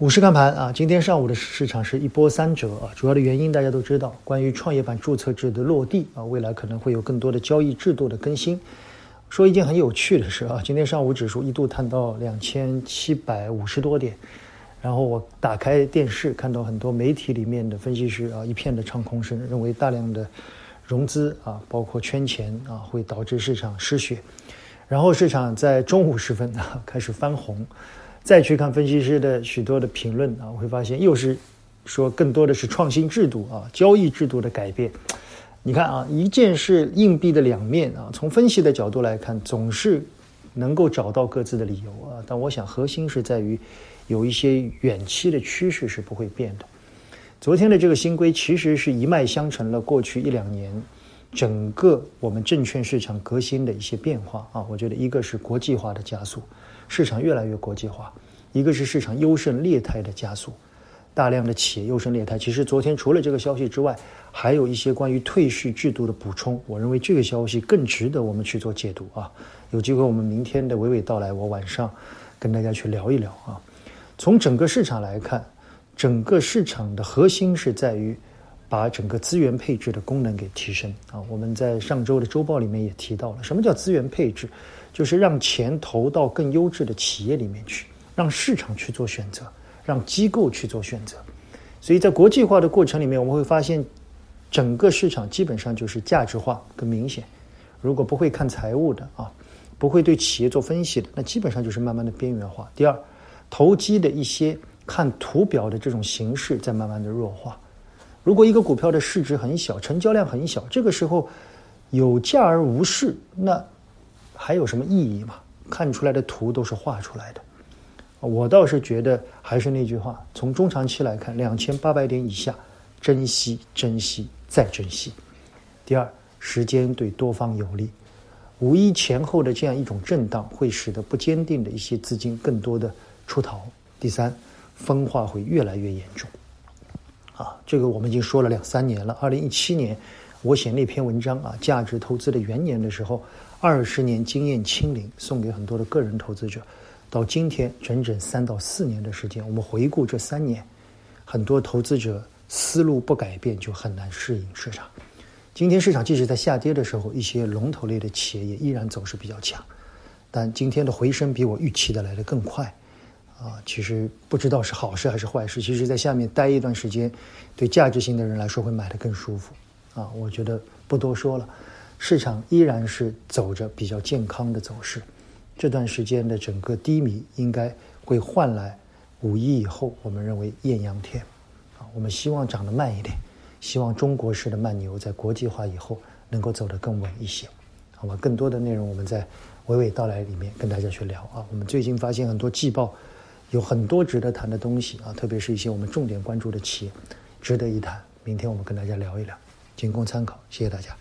午市看盘啊，今天上午的市场是一波三折啊，主要的原因大家都知道，关于创业板注册制的落地啊，未来可能会有更多的交易制度的更新。说一件很有趣的事啊，今天上午指数一度探到两千七百五十多点，然后我打开电视看到很多媒体里面的分析师啊，一片的唱空声，认为大量的融资啊，包括圈钱啊，会导致市场失血，然后市场在中午时分啊开始翻红。再去看分析师的许多的评论啊，我会发现又是说更多的是创新制度啊，交易制度的改变。你看啊，一件是硬币的两面啊，从分析的角度来看，总是能够找到各自的理由啊。但我想核心是在于有一些远期的趋势是不会变的。昨天的这个新规其实是一脉相承了过去一两年整个我们证券市场革新的一些变化啊。我觉得一个是国际化的加速。市场越来越国际化，一个是市场优胜劣汰的加速，大量的企业优胜劣汰。其实昨天除了这个消息之外，还有一些关于退市制度的补充。我认为这个消息更值得我们去做解读啊。有机会我们明天的娓娓道来，我晚上跟大家去聊一聊啊。从整个市场来看，整个市场的核心是在于把整个资源配置的功能给提升啊。我们在上周的周报里面也提到了，什么叫资源配置？就是让钱投到更优质的企业里面去，让市场去做选择，让机构去做选择。所以在国际化的过程里面，我们会发现，整个市场基本上就是价值化更明显。如果不会看财务的啊，不会对企业做分析的，那基本上就是慢慢的边缘化。第二，投机的一些看图表的这种形式在慢慢的弱化。如果一个股票的市值很小，成交量很小，这个时候有价而无市，那。还有什么意义吗？看出来的图都是画出来的。我倒是觉得，还是那句话，从中长期来看，两千八百点以下，珍惜、珍惜再珍惜。第二，时间对多方有利。五一前后的这样一种震荡，会使得不坚定的一些资金更多的出逃。第三，分化会越来越严重。啊，这个我们已经说了两三年了。二零一七年，我写那篇文章啊，价值投资的元年的时候。二十年经验清零，送给很多的个人投资者。到今天，整整三到四年的时间，我们回顾这三年，很多投资者思路不改变，就很难适应市场。今天市场即使在下跌的时候，一些龙头类的企业也依然走势比较强。但今天的回升比我预期的来的更快。啊，其实不知道是好事还是坏事。其实，在下面待一段时间，对价值型的人来说会买的更舒服。啊，我觉得不多说了。市场依然是走着比较健康的走势，这段时间的整个低迷应该会换来五一以后我们认为艳阳天，啊，我们希望涨得慢一点，希望中国式的慢牛在国际化以后能够走得更稳一些，好吧？更多的内容我们在娓娓道来里面跟大家去聊啊。我们最近发现很多季报有很多值得谈的东西啊，特别是一些我们重点关注的企业，值得一谈。明天我们跟大家聊一聊，仅供参考，谢谢大家。